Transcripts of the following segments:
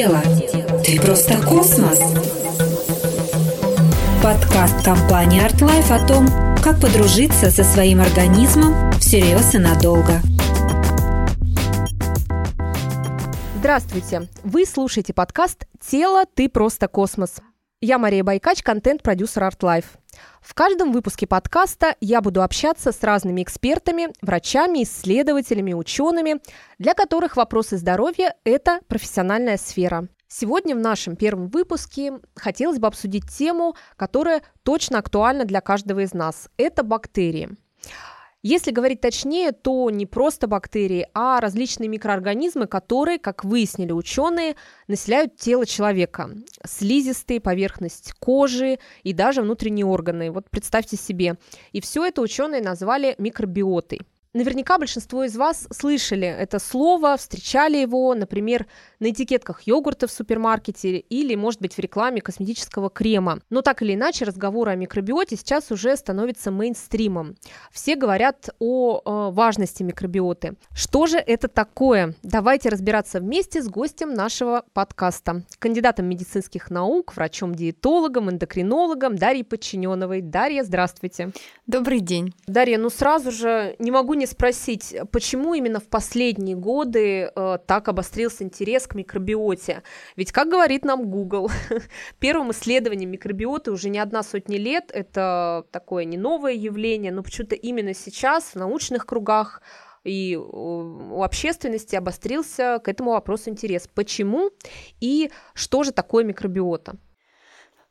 тело. Ты просто космос. Подкаст компании ArtLife о том, как подружиться со своим организмом всерьез и надолго. Здравствуйте! Вы слушаете подкаст «Тело. Ты просто космос». Я Мария Байкач, контент-продюсер ArtLife. В каждом выпуске подкаста я буду общаться с разными экспертами, врачами, исследователями, учеными, для которых вопросы здоровья – это профессиональная сфера. Сегодня в нашем первом выпуске хотелось бы обсудить тему, которая точно актуальна для каждого из нас. Это бактерии. Если говорить точнее, то не просто бактерии, а различные микроорганизмы, которые, как выяснили ученые, населяют тело человека. Слизистые, поверхность кожи и даже внутренние органы. Вот представьте себе. И все это ученые назвали микробиотой. Наверняка большинство из вас слышали это слово, встречали его, например, на этикетках йогурта в супермаркете или, может быть, в рекламе косметического крема. Но так или иначе, разговоры о микробиоте сейчас уже становятся мейнстримом. Все говорят о э, важности микробиоты. Что же это такое? Давайте разбираться вместе с гостем нашего подкаста, кандидатом медицинских наук, врачом-диетологом, эндокринологом Дарьей Подчиненовой. Дарья, здравствуйте. Добрый день. Дарья, ну сразу же не могу не спросить, почему именно в последние годы э, так обострился интерес к микробиоте? Ведь, как говорит нам Google, первым исследованием микробиоты уже не одна сотня лет, это такое не новое явление, но почему-то именно сейчас в научных кругах и у общественности обострился к этому вопросу интерес. Почему и что же такое микробиота?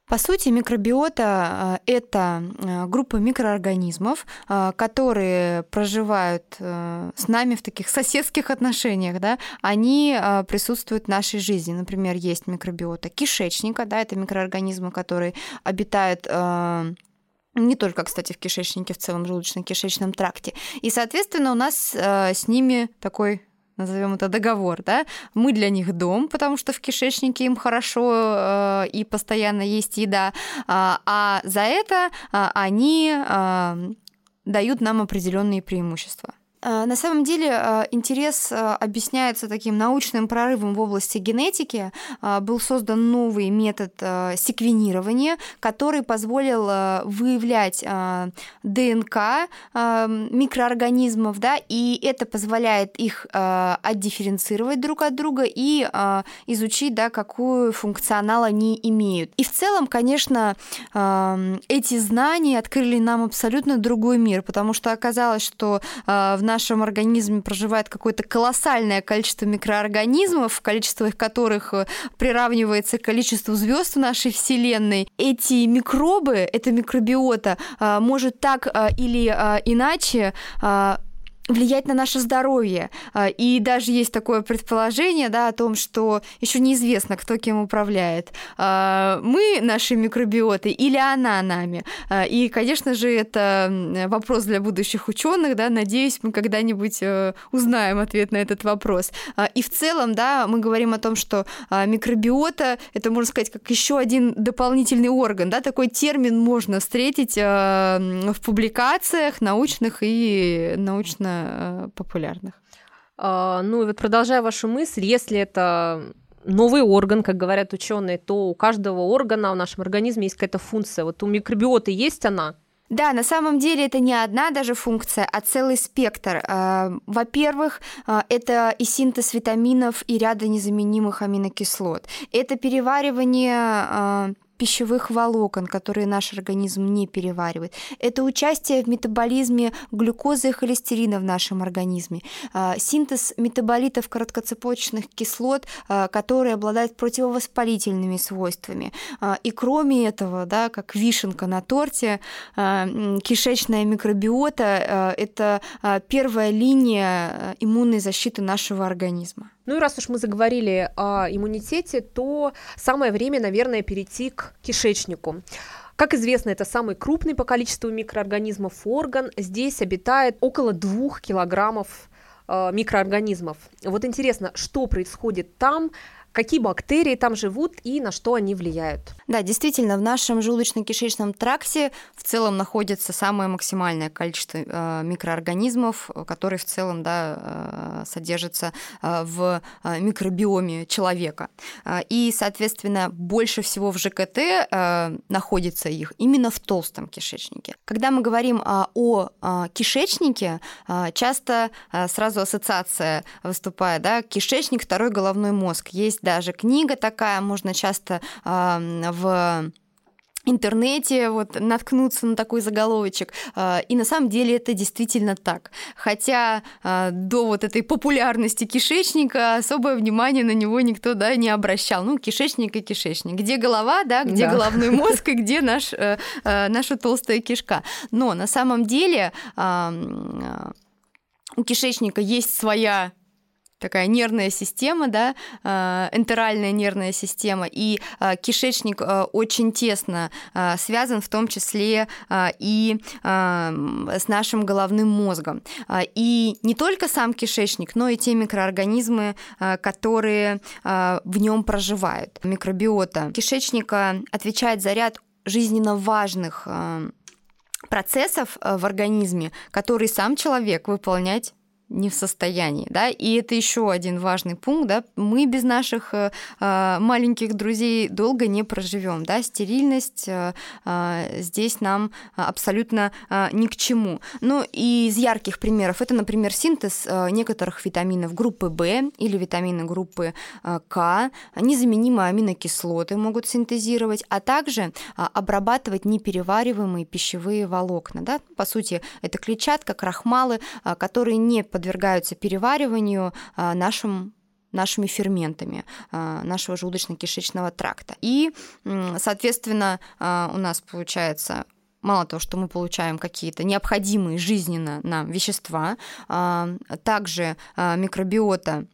По сути, микробиота – это э, группа микроорганизмов, э, которые проживают э, с нами в таких соседских отношениях. Да? Они присутствуют в нашей жизни. Например, есть микробиота кишечника, да, это микроорганизмы, которые обитают не только, кстати, в кишечнике, в целом желудочно-кишечном тракте. И, соответственно, у нас с ними такой назовем это договор, да, мы для них дом, потому что в кишечнике им хорошо э, и постоянно есть еда, а, а за это э, они э, дают нам определенные преимущества. Э, на самом деле э, интерес э, объясняется таким научным прорывом в области генетики. Был создан новый метод секвенирования, который позволил выявлять ДНК микроорганизмов, да, и это позволяет их отдифференцировать друг от друга и изучить, да, какую функционал они имеют. И в целом, конечно, эти знания открыли нам абсолютно другой мир, потому что оказалось, что в нашем организме проживает какое-то колоссальное количество микроорганизмов, количество их которых э, приравнивается к количеству звезд в нашей Вселенной. Эти микробы, эта микробиота э, может так э, или иначе влиять на наше здоровье. А, и даже есть такое предположение да, о том, что еще неизвестно, кто кем управляет. А, мы наши микробиоты или она нами. А, и, конечно же, это вопрос для будущих ученых. Да, надеюсь, мы когда-нибудь э, узнаем ответ на этот вопрос. И в целом, да, мы говорим о том, что микробиота это, можно сказать, как еще один дополнительный орган. Да, такой термин можно встретить в публикациях научных и научно Э, популярных. А, ну, вот продолжая вашу мысль, если это новый орган, как говорят ученые, то у каждого органа в нашем организме есть какая-то функция. Вот у микробиоты есть она? Да, на самом деле это не одна даже функция, а целый спектр. Э, во-первых, э, это и синтез витаминов, и ряда незаменимых аминокислот. Это переваривание пищевых волокон, которые наш организм не переваривает. Это участие в метаболизме глюкозы и холестерина в нашем организме. А, синтез метаболитов короткоцепочных кислот, а, которые обладают противовоспалительными свойствами. А, и кроме этого, да, как вишенка на торте, кишечная микробиота – это первая линия иммунной защиты нашего организма. Ну и раз уж мы заговорили о иммунитете, то самое время, наверное, перейти к кишечнику. Как известно, это самый крупный по количеству микроорганизмов орган. Здесь обитает около двух килограммов э, микроорганизмов. Вот интересно, что происходит там, какие бактерии там живут и на что они влияют. Да, действительно, в нашем желудочно-кишечном тракте в целом находится самое максимальное количество э, микроорганизмов, которые в целом да, э, содержатся э, в микробиоме человека. И, соответственно, больше всего в ЖКТ находится их именно в толстом кишечнике. Когда мы говорим о кишечнике, часто сразу ассоциация выступает, да, кишечник, второй головной мозг. Есть даже книга такая, можно часто э, в интернете вот наткнуться на такой заголовочек. А, и на самом деле это действительно так. Хотя а, до вот этой популярности кишечника особое внимание на него никто да, не обращал. Ну, кишечник и кишечник. Где голова, да, где да. головной мозг и где наш, э, э, наша толстая кишка. Но на самом деле у кишечника есть своя такая нервная система, да, э, энтеральная нервная система, и э, кишечник э, очень тесно связан в том числе и с нашим головным мозгом. И не только сам кишечник, но и те микроорганизмы, которые в нем проживают. Микробиота кишечника отвечает за ряд жизненно важных процессов в организме, которые сам человек выполнять не в состоянии, да, и это еще один важный пункт, да, мы без наших э, а, маленьких друзей долго не проживем, да, стерильность э, э, здесь нам абсолютно э, ни к чему. Ну и из ярких примеров. Это, например, синтез э, некоторых витаминов группы В или витамины группы э, К, незаменимые аминокислоты могут синтезировать, а также э, обрабатывать неперевариваемые пищевые волокна, да, по сути это клетчатка, крахмалы, э, которые не подвергаются перевариванию а, нашим нашими ферментами а, нашего желудочно-кишечного тракта. И, соответственно, а, у нас получается мало того, что мы получаем какие-то необходимые жизненно нам вещества, также микробиота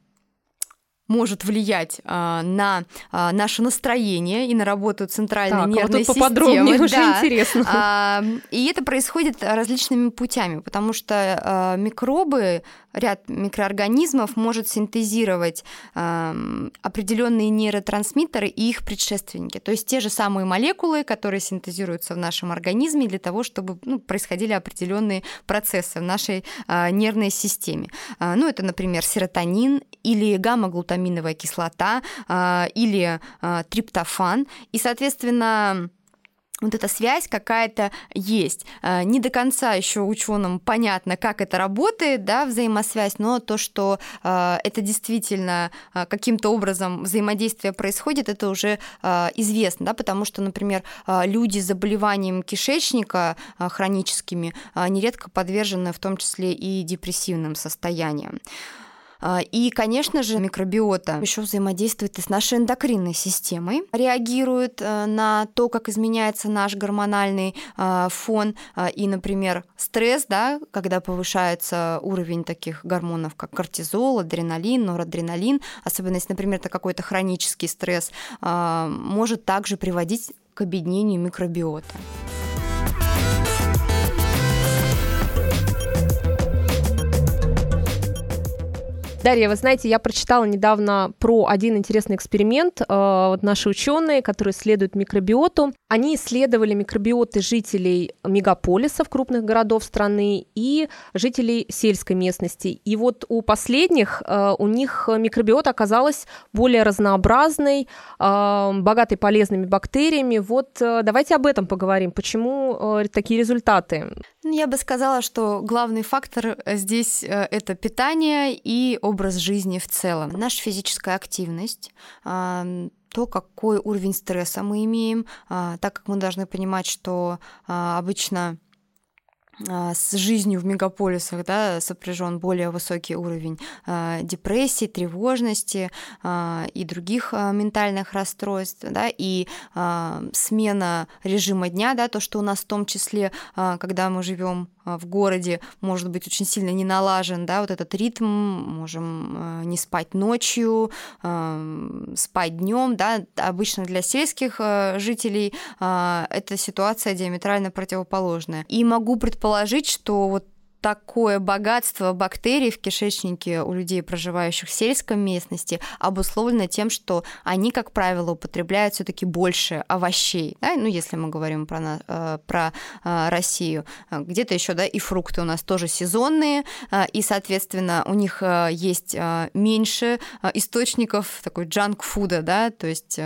может влиять а, на а, наше настроение и на работу центральной так, нервной вот тут системы. Поподробнее, да. уже интересно. А, и это происходит различными путями, потому что а, микробы ряд микроорганизмов может синтезировать э, определенные нейротрансмиттеры и их предшественники, то есть те же самые молекулы, которые синтезируются в нашем организме для того, чтобы ну, происходили определенные процессы в нашей э, нервной системе. Э, ну, это, например, серотонин или гамма-глутаминовая кислота э, или э, триптофан. И, соответственно, вот эта связь какая-то есть. А, не до конца еще ученым понятно, как это работает, да, взаимосвязь, но то, что а, это действительно а, каким-то образом взаимодействие происходит, это уже известно, да, потому что, например, люди с заболеванием кишечника хроническими нередко подвержены в том числе и депрессивным состояниям. А, и, конечно же, микробиота еще взаимодействует и с нашей эндокринной системой, реагирует э, на то, как изменяется наш гормональный а, фон. А, и, например, стресс, да, когда повышается уровень таких гормонов, как кортизол, адреналин, норадреналин, особенно если, например, это какой-то хронический стресс, может также приводить к объединению микробиота. Дарья, вы знаете, я прочитала недавно про один интересный эксперимент. Э, вот наши ученые, которые исследуют микробиоту, они исследовали микробиоты жителей мегаполисов, крупных городов страны и жителей сельской местности. И вот у последних, э, у них микробиота оказалась более разнообразной, э, богатой полезными бактериями. Вот давайте об этом поговорим. Почему такие результаты? Ну, я бы сказала, что главный фактор здесь это питание и образ жизни в целом. Наша физическая активность, то, какой уровень стресса мы имеем, а, так как мы должны понимать, что а, обычно а, с жизнью в мегаполисах да, сопряжен более высокий уровень депрессии, тревожности и других ментальных расстройств, да, и смена режима дня, да, то, что у нас в том числе, когда мы живем в городе может быть очень сильно не налажен, да, вот этот ритм, можем не спать ночью, спать днем, да, обычно для сельских жителей эта ситуация диаметрально противоположная. И могу предположить, что вот такое богатство бактерий в кишечнике у людей, проживающих в сельской местности, обусловлено тем, что они, как правило, употребляют все-таки больше овощей. Да? Ну, если мы говорим про, э, про э, Россию, где-то еще, да, и фрукты у нас тоже сезонные, и, соответственно, у них есть меньше источников такой джанк-фуда, да, то есть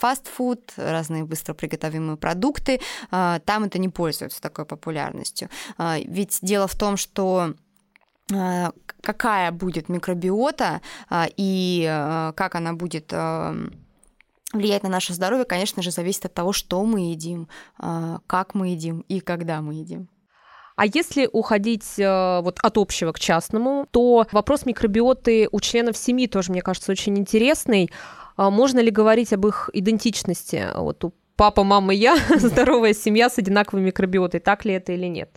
фастфуд, разные быстро приготовимые продукты, там это не пользуется такой популярностью. Ведь дело в том, что а, какая будет микробиота а, и а, как она будет влиять на наше здоровье, конечно же, зависит от того, что мы едим, как мы едим и когда мы едим. А если уходить вот от общего к частному, то вопрос микробиоты у членов семьи тоже, мне кажется, очень интересный. Можно ли говорить об их идентичности? Вот у папа, мама, я, здоровая семья с одинаковой микробиотой, так ли это или нет?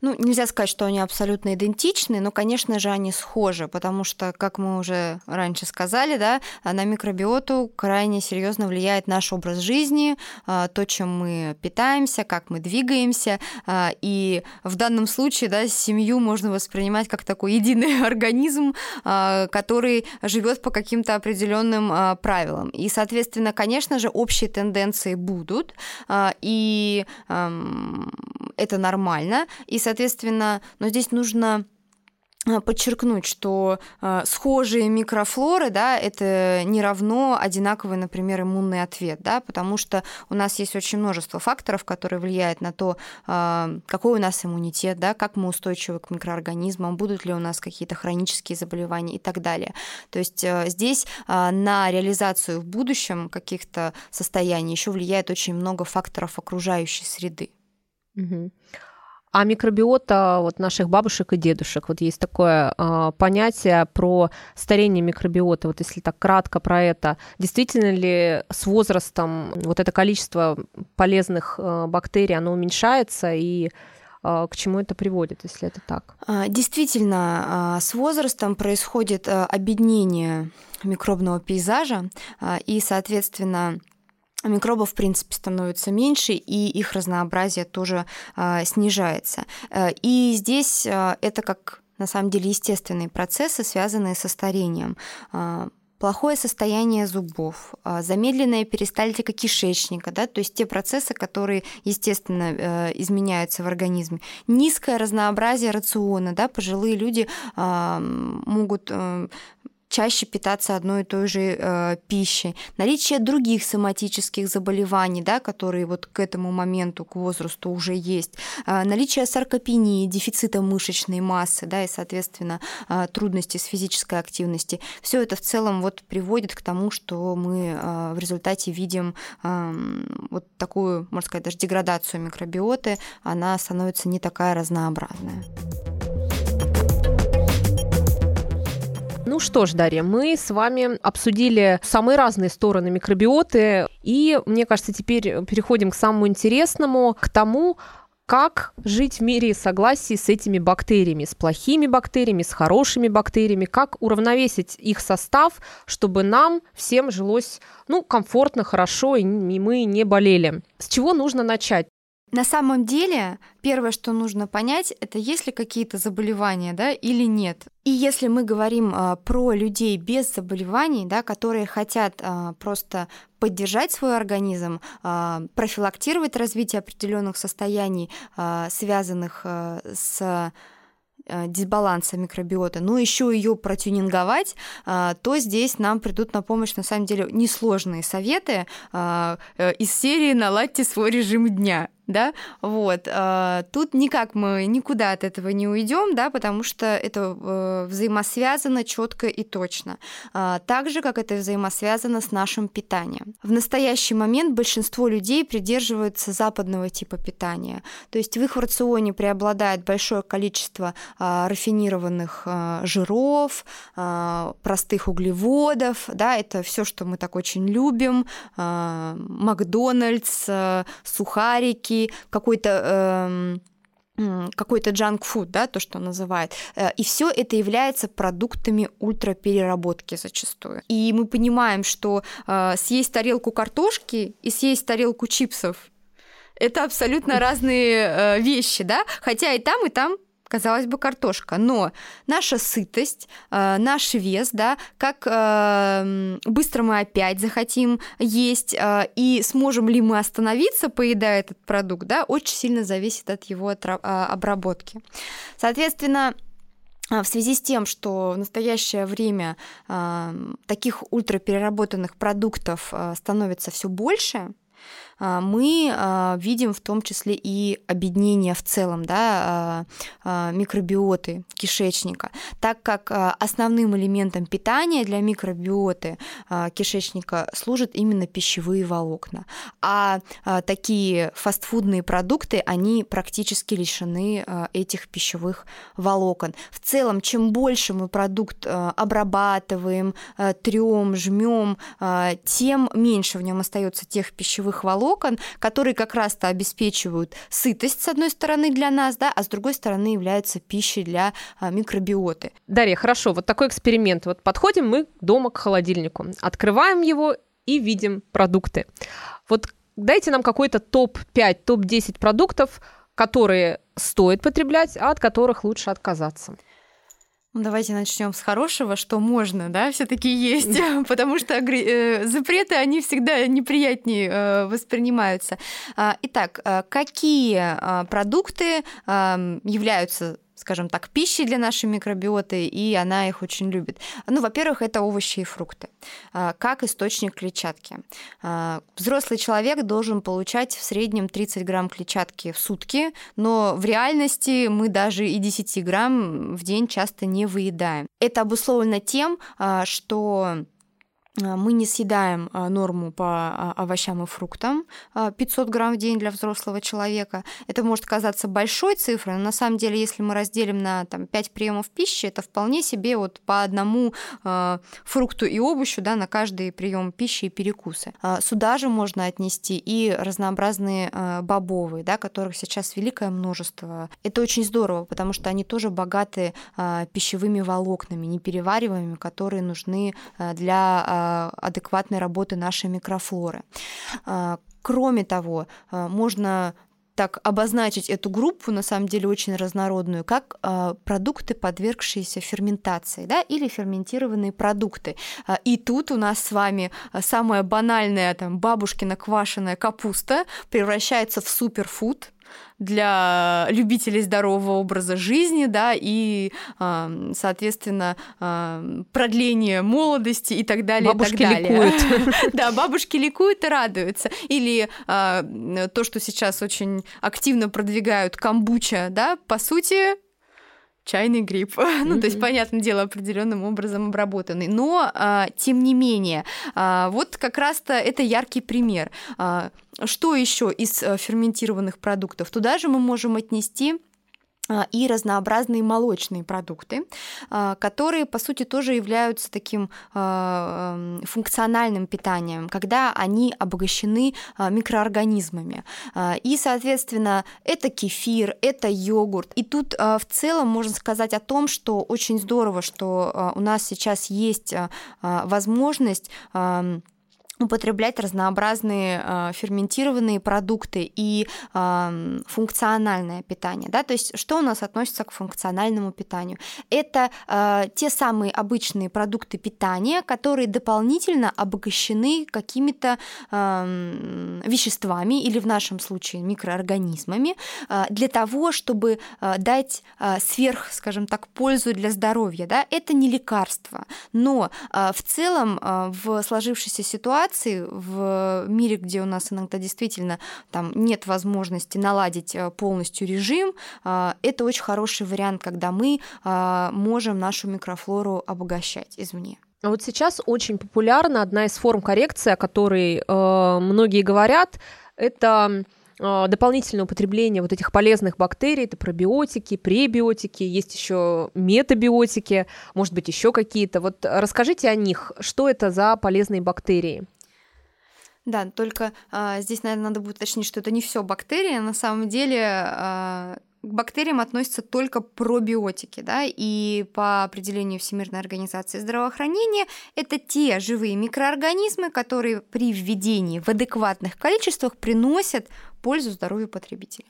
Ну, нельзя сказать, что они абсолютно идентичны, но, конечно же, они схожи, потому что, как мы уже раньше сказали, да, на микробиоту крайне серьезно влияет наш образ жизни, а, то, чем мы питаемся, как мы двигаемся. А, и в данном случае да, семью можно воспринимать как такой единый организм, а, который живет по каким-то определенным правилам. И, соответственно, конечно же, общие тенденции будут, и это нормально. И, соответственно, но здесь нужно а, подчеркнуть, что э, схожие микрофлоры, да, это не равно одинаковый, например, иммунный ответ, да, потому что у нас есть очень множество факторов, которые влияют на то, э, какой у нас иммунитет, да, как мы устойчивы к микроорганизмам, будут ли у нас какие-то хронические заболевания и так далее. То есть э, здесь э, на реализацию в будущем каких-то состояний еще влияет очень много факторов окружающей среды. А микробиота вот наших бабушек и дедушек, вот есть такое э, понятие про старение микробиота, вот если так кратко про это, действительно ли с возрастом вот это количество полезных э, бактерий, оно уменьшается и к чему это приводит, если это так? А, действительно, с возрастом происходит обеднение микробного пейзажа, и, соответственно, микробов, в принципе, становится меньше, и их разнообразие тоже э, снижается. Э, и здесь э, это как на самом деле естественные процессы, связанные со старением плохое состояние зубов, замедленная перистальтика кишечника, да, то есть те процессы, которые, естественно, изменяются в организме, низкое разнообразие рациона, да, пожилые люди могут чаще питаться одной и той же э, пищей, наличие других соматических заболеваний, да, которые вот к этому моменту, к возрасту уже есть, э, наличие саркопении, дефицита мышечной массы, да, и, соответственно, э, трудности с физической активностью. Все это в целом вот приводит к тому, что мы э, в результате видим э, вот такую, можно сказать, даже деградацию микробиоты, она становится не такая разнообразная. Ну что ж, Дарья, мы с вами обсудили самые разные стороны микробиоты, и, мне кажется, теперь переходим к самому интересному, к тому, как жить в мире согласии с этими бактериями, с плохими бактериями, с хорошими бактериями, как уравновесить их состав, чтобы нам всем жилось ну, комфортно, хорошо, и мы не болели. С чего нужно начать? На самом деле, первое, что нужно понять, это есть ли какие-то заболевания, да, или нет. И если мы говорим а, про людей без заболеваний, да, которые хотят а, просто поддержать свой организм, а, профилактировать развитие определенных состояний, а, связанных а, с Э, дисбаланса микробиота, но еще ее протюнинговать, э, то здесь нам придут на помощь на самом деле несложные советы э, из серии «Наладьте свой режим дня» да, вот. Тут никак мы никуда от этого не уйдем, да, потому что это взаимосвязано четко и точно. Так же, как это взаимосвязано с нашим питанием. В настоящий момент большинство людей придерживаются западного типа питания, то есть в их рационе преобладает большое количество а, рафинированных а, жиров, а, простых углеводов, да, это все, что мы так очень любим, Макдональдс, сухарики, какой-то эм, какой-то джанк-фуд, да, то, что называют. Э, и все это является продуктами ультрапереработки зачастую. И мы понимаем, что э, съесть тарелку картошки и съесть тарелку чипсов это абсолютно разные э, вещи, да, хотя и там, и там казалось бы, картошка, но наша сытость, э, наш вес, да, как э, быстро мы опять захотим есть э, и сможем ли мы остановиться, поедая этот продукт, да, очень сильно зависит от его обработки. Соответственно, в связи с тем, что в настоящее время э, таких ультрапереработанных продуктов э, становится все больше, мы а, видим в том числе и объединение в целом да, а, микробиоты кишечника, так как основным элементом питания для микробиоты кишечника служат именно пищевые волокна. А такие фастфудные продукты, они практически лишены этих пищевых волокон. В целом, чем больше мы продукт обрабатываем, трем, жмем, тем меньше в нем остается тех пищевых волокон, волокон, которые как раз-то обеспечивают сытость, с одной стороны, для нас, да, а с другой стороны являются пищей для а, микробиоты. Дарья, хорошо, вот такой эксперимент. Вот подходим мы дома к холодильнику, открываем его и видим продукты. Вот дайте нам какой-то топ-5, топ-10 продуктов, которые стоит потреблять, а от которых лучше отказаться. Ну, давайте начнем с хорошего, что можно, да, все-таки есть, потому что э, запреты, они всегда неприятнее э, воспринимаются. А, итак, э, какие продукты являются скажем так, пищей для нашей микробиоты, и она их очень любит. Ну, во-первых, это овощи и фрукты, а, как источник клетчатки. А, взрослый человек должен получать в среднем 30 грамм клетчатки в сутки, но в реальности мы даже и 10 грамм в день часто не выедаем. Это обусловлено тем, а, что мы не съедаем а, норму по а, овощам и фруктам 500 грамм в день для взрослого человека. Это может казаться большой цифрой, но на самом деле, если мы разделим на там, 5 приемов пищи, это вполне себе вот по одному фрукту и овощу да, на каждый прием пищи и перекусы. Сюда же можно отнести и разнообразные бобовые, да, которых сейчас великое множество. Это очень здорово, потому что они тоже богаты пищевыми волокнами, неперевариваемыми, которые нужны для адекватной работы нашей микрофлоры. Э, кроме того, э, можно так обозначить эту группу, на самом деле очень разнородную, как э, продукты, подвергшиеся ферментации, да, или ферментированные продукты. И тут у нас с вами самая банальная там бабушкина квашеная капуста превращается в суперфуд, для любителей здорового образа жизни, да, и, соответственно, продление молодости и так далее. Бабушки и так далее. ликуют. Да, бабушки ликуют и радуются. Или а, то, что сейчас очень активно продвигают камбуча, да, по сути, чайный гриб. Mm-hmm. ну, то есть, понятное дело, определенным образом обработанный. Но, а, тем не менее, а, вот как раз-то это яркий пример. А, что еще из а, ферментированных продуктов? Туда же мы можем отнести и разнообразные молочные продукты, а, которые, по сути, тоже являются таким а, эм, функциональным питанием, когда они обогащены микроорганизмами. И, соответственно, это кефир, это йогурт. И тут в целом можно сказать о том, что очень здорово, что у нас сейчас есть возможность употреблять разнообразные э, ферментированные продукты и э, функциональное питание. Да? То есть что у нас относится к функциональному питанию? Это э, те самые обычные продукты питания, которые дополнительно обогащены какими-то э, веществами или в нашем случае микроорганизмами э, для того, чтобы э, дать э, сверх, скажем так, пользу для здоровья. Да? Это не лекарство, но э, в целом э, в сложившейся ситуации ситуации в мире, где у нас иногда действительно там нет возможности наладить э, полностью режим, э, это очень хороший вариант, когда мы э, можем нашу микрофлору обогащать извне. А вот сейчас очень популярна одна из форм коррекции, о которой э, многие говорят, это а, дополнительное употребление вот этих полезных бактерий, это пробиотики, пребиотики, есть еще метабиотики, может быть, еще какие-то. Вот расскажите о них, что это за полезные бактерии? Да, только а, здесь, наверное, надо будет уточнить, что это не все бактерии. На самом деле а, к бактериям относятся только пробиотики, да, и по определению Всемирной организации здравоохранения это те живые микроорганизмы, которые при введении в адекватных количествах приносят пользу здоровью потребителя.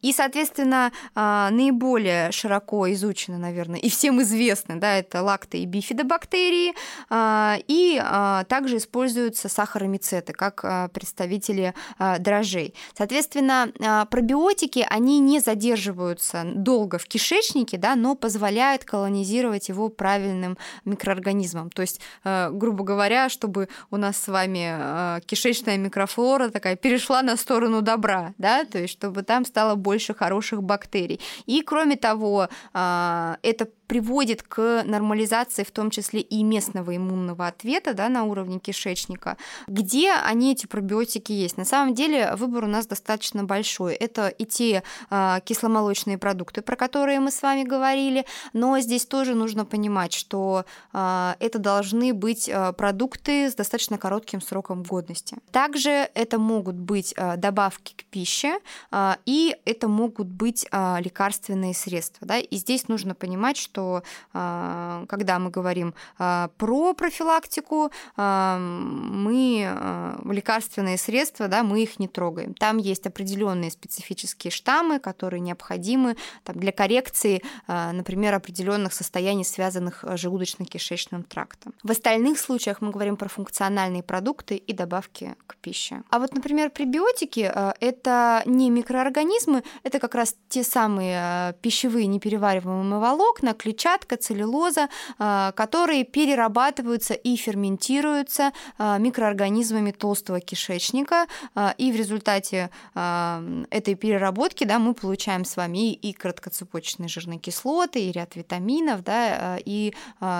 И, соответственно, а, наиболее широко изучены, наверное, и всем известны, да, это лакто- и бифидобактерии, а, и а, также используются сахаромицеты как представители дрожжей. Соответственно, пробиотики, они не задерживаются долго в кишечнике, да, но позволяют колонизировать его правильным микроорганизмом. То есть, грубо говоря, чтобы у нас с вами кишечная микрофлора такая перешла на сторону добра, да, то есть чтобы там стало больше хороших бактерий. И кроме того, а, это приводит к нормализации в том числе и местного иммунного ответа да, на уровне кишечника. Где они, эти пробиотики, есть? На самом деле выбор у нас достаточно большой. Это и те э, кисломолочные продукты, про которые мы с вами говорили, но здесь тоже нужно понимать, что э, это должны быть э, продукты с достаточно коротким сроком годности. Также это могут быть э, добавки к пище, э, и это могут быть э, лекарственные средства. Да? И здесь нужно понимать, что что а, когда мы говорим а, про профилактику, а, мы лекарственные средства, да, мы их не трогаем. Там есть определенные специфические штаммы, которые необходимы там, для коррекции, например, определенных состояний, связанных с желудочно-кишечным трактом. В остальных случаях мы говорим про функциональные продукты и добавки к пище. А вот, например, пребиотики – это не микроорганизмы, это как раз те самые пищевые неперевариваемые волокна, клетчатка, целлюлоза, а, которые перерабатываются и ферментируются а, микроорганизмами толстого кишечника, а, и в результате этой переработки да, мы получаем с вами и краткоцепочечные жирные кислоты, и ряд витаминов, да, и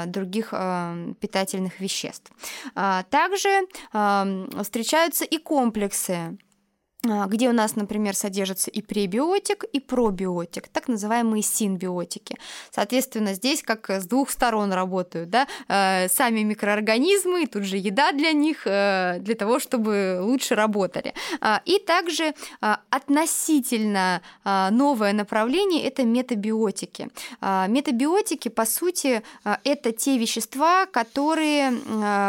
других питательных веществ. Также встречаются и комплексы где у нас, например, содержится и пребиотик, и пробиотик, так называемые синбиотики. Соответственно, здесь как с двух сторон работают, да, э, сами микроорганизмы, и тут же еда для них, э, для того, чтобы лучше работали. А, и также а, относительно новое направление – это метабиотики. Метабиотики, по сути, это те вещества, которые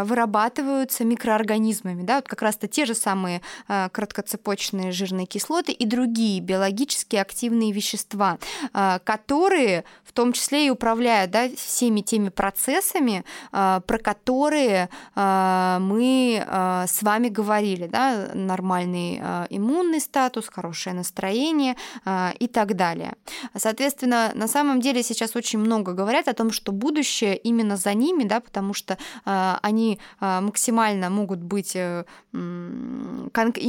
вырабатываются микроорганизмами, да, вот как раз-то те же самые краткоцепочные молочные жирные кислоты и другие биологически активные вещества, а, которые в том числе и управляют да, всеми теми процессами, а, про которые а, мы с вами говорили. Да, нормальный иммунный статус, хорошее настроение и так далее. Соответственно, на самом деле сейчас очень много говорят о том, что будущее именно за ними, да, потому что они максимально могут быть, э,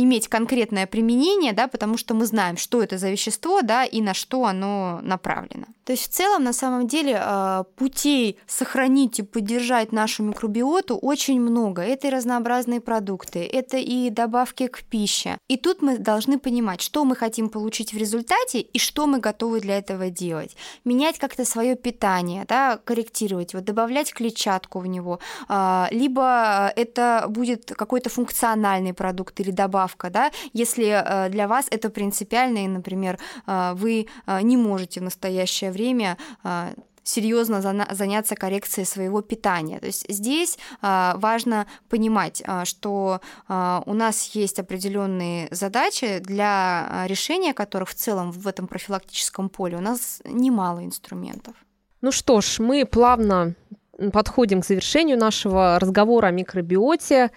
иметь конкретное разное применение, да, потому что мы знаем, что это за вещество, да, и на что оно направлено. То есть в целом, на самом деле, а, путей сохранить и поддержать нашу микробиоту очень много. Это и разнообразные продукты, это и добавки к пище. И тут мы должны понимать, что мы хотим получить в результате и что мы готовы для этого делать. Менять как-то свое питание, да, корректировать, вот добавлять клетчатку в него, а, либо это будет какой-то функциональный продукт или добавка, да, если если э, для вас это принципиально, и, например, э, вы э, не можете в настоящее время серьезно заняться коррекцией своего питания. То есть здесь важно понимать, что у нас есть определенные задачи, для решения которых в целом в этом профилактическом поле у нас немало инструментов. Ну что ж, мы плавно подходим к завершению нашего разговора о микробиоте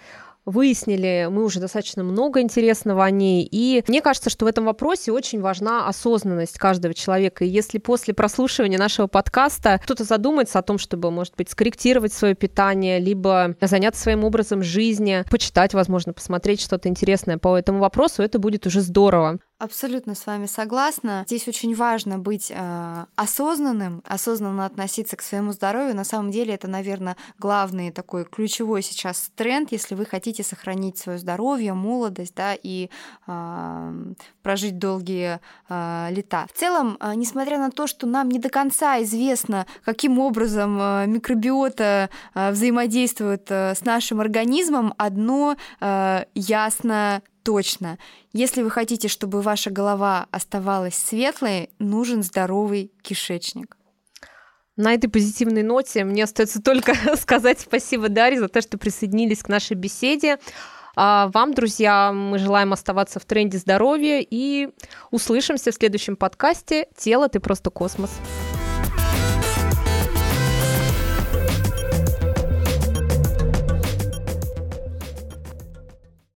выяснили мы уже достаточно много интересного о ней. И мне кажется, что в этом вопросе очень важна осознанность каждого человека. И если после прослушивания нашего подкаста кто-то задумается о том, чтобы, может быть, скорректировать свое питание, либо заняться своим образом жизни, почитать, возможно, посмотреть что-то интересное по этому вопросу, это будет уже здорово. Абсолютно с вами согласна. Здесь очень важно быть э, осознанным, осознанно относиться к своему здоровью. На самом деле это, наверное, главный такой ключевой сейчас тренд, если вы хотите сохранить свое здоровье, молодость, да, и э, прожить долгие э, лета. В целом, э, несмотря на то, что нам не до конца известно, каким образом э, микробиота э, взаимодействует э, с нашим организмом, одно э, ясно точно. Если вы хотите, чтобы ваша голова оставалась светлой, нужен здоровый кишечник. На этой позитивной ноте мне остается только сказать спасибо Дарье за то, что присоединились к нашей беседе. А вам, друзья, мы желаем оставаться в тренде здоровья и услышимся в следующем подкасте «Тело, ты просто космос».